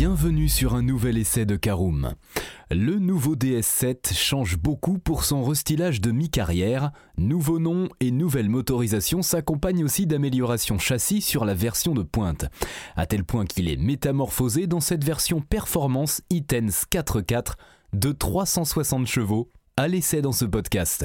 Bienvenue sur un nouvel essai de Caroom. Le nouveau DS7 change beaucoup pour son restylage de mi-carrière. Nouveau nom et nouvelle motorisation s'accompagnent aussi d'améliorations châssis sur la version de pointe, à tel point qu'il est métamorphosé dans cette version performance Itens 4x4 de 360 chevaux à l'essai dans ce podcast.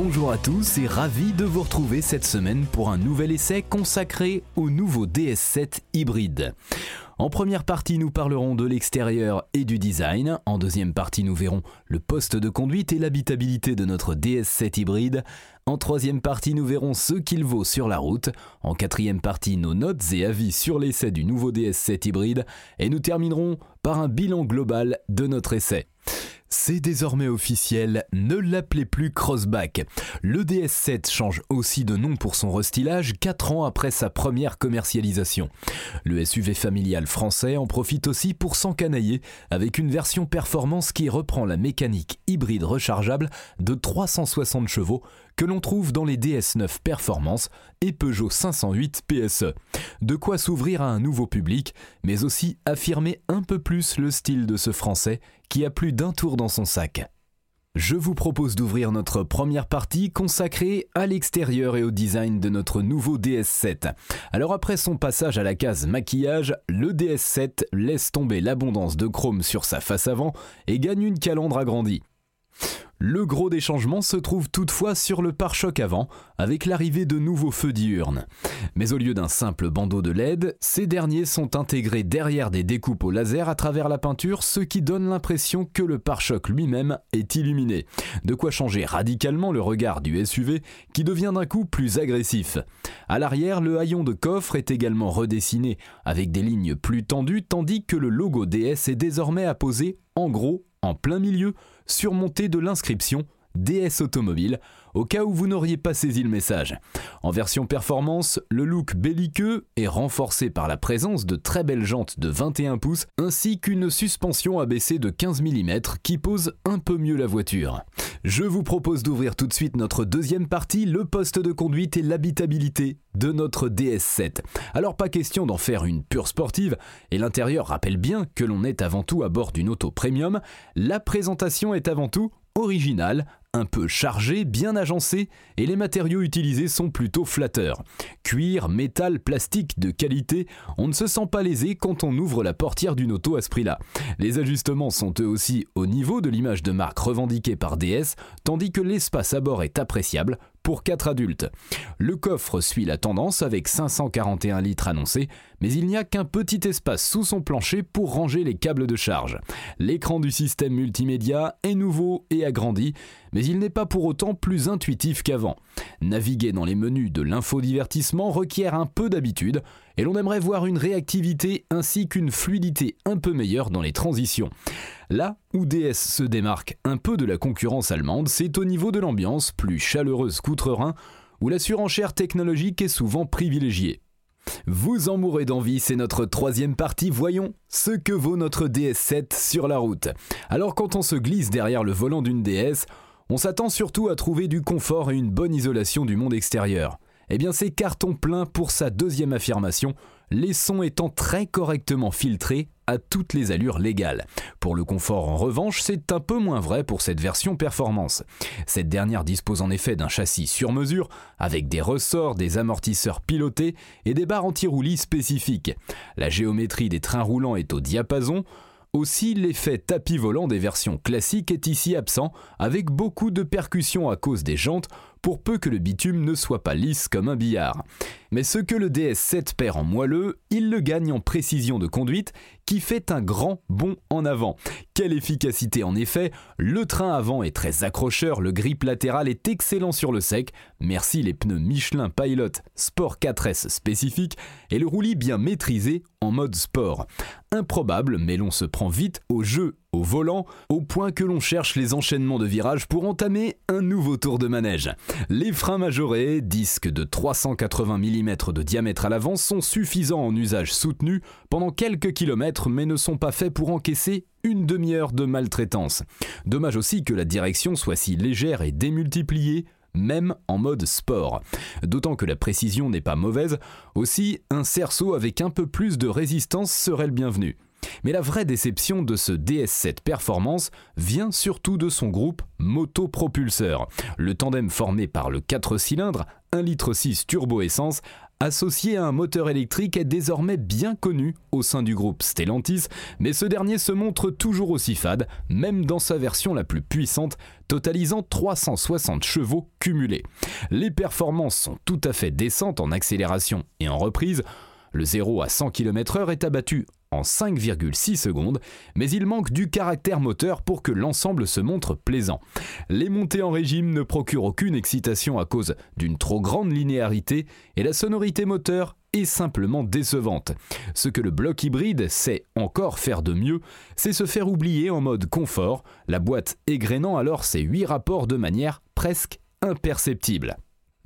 Bonjour à tous et ravi de vous retrouver cette semaine pour un nouvel essai consacré au nouveau DS7 hybride. En première partie, nous parlerons de l'extérieur et du design. En deuxième partie, nous verrons le poste de conduite et l'habitabilité de notre DS7 hybride. En troisième partie, nous verrons ce qu'il vaut sur la route. En quatrième partie, nos notes et avis sur l'essai du nouveau DS7 hybride. Et nous terminerons par un bilan global de notre essai. Désormais officiel, ne l'appelez plus Crossback. Le DS7 change aussi de nom pour son restylage 4 ans après sa première commercialisation. Le SUV familial français en profite aussi pour s'encanailler avec une version performance qui reprend la mécanique hybride rechargeable de 360 chevaux que l'on trouve dans les DS9 Performance et Peugeot 508 PSE. De quoi s'ouvrir à un nouveau public, mais aussi affirmer un peu plus le style de ce Français qui a plus d'un tour dans son sac. Je vous propose d'ouvrir notre première partie consacrée à l'extérieur et au design de notre nouveau DS7. Alors après son passage à la case maquillage, le DS7 laisse tomber l'abondance de chrome sur sa face avant et gagne une calandre agrandie. Le gros des changements se trouve toutefois sur le pare-choc avant, avec l'arrivée de nouveaux feux diurnes. Mais au lieu d'un simple bandeau de LED, ces derniers sont intégrés derrière des découpes au laser à travers la peinture, ce qui donne l'impression que le pare-choc lui-même est illuminé. De quoi changer radicalement le regard du SUV, qui devient d'un coup plus agressif. À l'arrière, le haillon de coffre est également redessiné, avec des lignes plus tendues, tandis que le logo DS est désormais apposé, en gros, en plein milieu, surmonté de l'inscription DS Automobile, au cas où vous n'auriez pas saisi le message. En version performance, le look belliqueux est renforcé par la présence de très belles jantes de 21 pouces ainsi qu'une suspension abaissée de 15 mm qui pose un peu mieux la voiture. Je vous propose d'ouvrir tout de suite notre deuxième partie, le poste de conduite et l'habitabilité de notre DS7. Alors pas question d'en faire une pure sportive, et l'intérieur rappelle bien que l'on est avant tout à bord d'une auto premium, la présentation est avant tout originale, un peu chargé, bien agencé, et les matériaux utilisés sont plutôt flatteurs. Cuir, métal, plastique de qualité, on ne se sent pas lésé quand on ouvre la portière d'une auto à ce prix-là. Les ajustements sont eux aussi au niveau de l'image de marque revendiquée par DS, tandis que l'espace à bord est appréciable pour 4 adultes. Le coffre suit la tendance avec 541 litres annoncés, mais il n'y a qu'un petit espace sous son plancher pour ranger les câbles de charge. L'écran du système multimédia est nouveau et agrandi, mais il n'est pas pour autant plus intuitif qu'avant. Naviguer dans les menus de l'infodivertissement requiert un peu d'habitude, et l'on aimerait voir une réactivité ainsi qu'une fluidité un peu meilleure dans les transitions. Là où DS se démarque un peu de la concurrence allemande, c'est au niveau de l'ambiance, plus chaleureuse qu'outre-Rhin, où la surenchère technologique est souvent privilégiée. Vous en mourrez d'envie, c'est notre troisième partie. Voyons ce que vaut notre DS7 sur la route. Alors quand on se glisse derrière le volant d'une DS, on s'attend surtout à trouver du confort et une bonne isolation du monde extérieur. Eh bien c'est carton plein pour sa deuxième affirmation, les sons étant très correctement filtrés à toutes les allures légales. Pour le confort en revanche, c'est un peu moins vrai pour cette version performance. Cette dernière dispose en effet d'un châssis sur mesure, avec des ressorts, des amortisseurs pilotés et des barres anti-roulis spécifiques. La géométrie des trains roulants est au diapason, aussi, l'effet tapis volant des versions classiques est ici absent, avec beaucoup de percussions à cause des jantes, pour peu que le bitume ne soit pas lisse comme un billard. Mais ce que le DS7 perd en moelleux, il le gagne en précision de conduite qui fait un grand bond en avant. Quelle efficacité en effet, le train avant est très accrocheur, le grip latéral est excellent sur le sec, merci les pneus Michelin Pilot Sport 4S spécifiques et le roulis bien maîtrisé en mode sport. Improbable, mais l'on se prend vite au jeu au volant, au point que l'on cherche les enchaînements de virages pour entamer un nouveau tour de manège. Les freins majorés, disques de 380 mm de diamètre à l'avant, sont suffisants en usage soutenu pendant quelques kilomètres, mais ne sont pas faits pour encaisser une demi-heure de maltraitance. Dommage aussi que la direction soit si légère et démultipliée même en mode sport. D'autant que la précision n'est pas mauvaise, aussi un cerceau avec un peu plus de résistance serait le bienvenu. Mais la vraie déception de ce DS7 Performance vient surtout de son groupe motopropulseur. Le tandem formé par le 4 cylindres 1,6 litre turbo-essence associé à un moteur électrique est désormais bien connu au sein du groupe Stellantis, mais ce dernier se montre toujours aussi fade, même dans sa version la plus puissante, totalisant 360 chevaux cumulés. Les performances sont tout à fait décentes en accélération et en reprise, le 0 à 100 km/h est abattu en 5,6 secondes, mais il manque du caractère moteur pour que l'ensemble se montre plaisant. Les montées en régime ne procurent aucune excitation à cause d'une trop grande linéarité et la sonorité moteur est simplement décevante. Ce que le bloc hybride sait encore faire de mieux, c'est se faire oublier en mode confort, la boîte égrénant alors ses 8 rapports de manière presque imperceptible.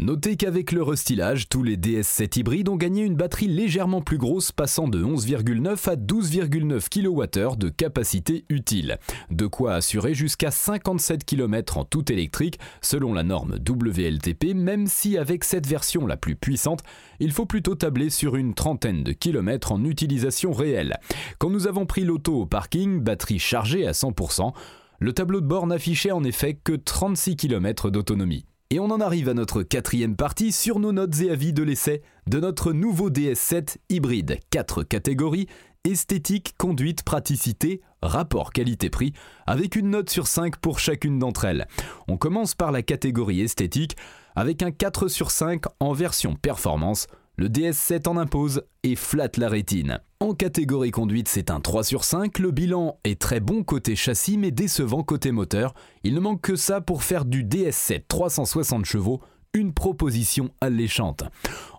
Notez qu'avec le restylage, tous les DS7 hybrides ont gagné une batterie légèrement plus grosse, passant de 11,9 à 12,9 kWh de capacité utile. De quoi assurer jusqu'à 57 km en tout électrique, selon la norme WLTP, même si avec cette version la plus puissante, il faut plutôt tabler sur une trentaine de kilomètres en utilisation réelle. Quand nous avons pris l'auto au parking, batterie chargée à 100%, le tableau de bord n'affichait en effet que 36 km d'autonomie. Et on en arrive à notre quatrième partie sur nos notes et avis de l'essai de notre nouveau DS7 hybride. Quatre catégories esthétique, conduite, praticité, rapport qualité-prix, avec une note sur 5 pour chacune d'entre elles. On commence par la catégorie esthétique, avec un 4 sur 5 en version performance, le DS7 en impose et flatte la rétine. En catégorie conduite, c'est un 3 sur 5. Le bilan est très bon côté châssis mais décevant côté moteur. Il ne manque que ça pour faire du DS7 360 chevaux une proposition alléchante.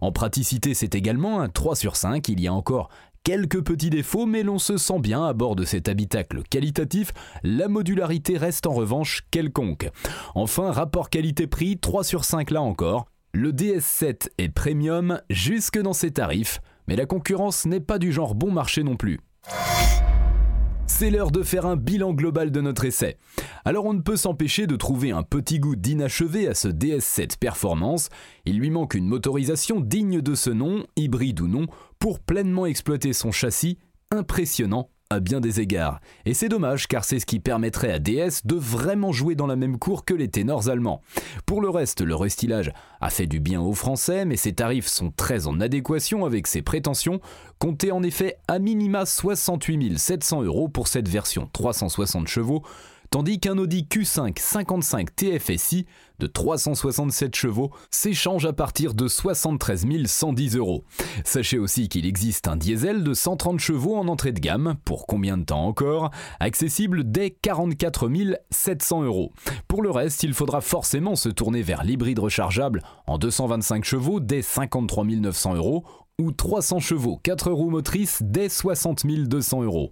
En praticité, c'est également un 3 sur 5. Il y a encore quelques petits défauts, mais l'on se sent bien à bord de cet habitacle qualitatif. La modularité reste en revanche quelconque. Enfin, rapport qualité-prix 3 sur 5 là encore. Le DS7 est premium jusque dans ses tarifs, mais la concurrence n'est pas du genre bon marché non plus. C'est l'heure de faire un bilan global de notre essai. Alors on ne peut s'empêcher de trouver un petit goût d'inachevé à ce DS7 Performance. Il lui manque une motorisation digne de ce nom, hybride ou non, pour pleinement exploiter son châssis impressionnant à bien des égards. Et c'est dommage car c'est ce qui permettrait à DS de vraiment jouer dans la même cour que les ténors allemands. Pour le reste, le restylage a fait du bien aux Français, mais ses tarifs sont très en adéquation avec ses prétentions. Comptez en effet à minima 68 700 euros pour cette version 360 chevaux tandis qu'un Audi Q5 55 TFSI de 367 chevaux s'échange à partir de 73 110 euros. Sachez aussi qu'il existe un diesel de 130 chevaux en entrée de gamme, pour combien de temps encore, accessible dès 44 700 euros. Pour le reste, il faudra forcément se tourner vers l'hybride rechargeable en 225 chevaux dès 53 900 euros ou 300 chevaux 4 roues motrices dès 60 200 euros.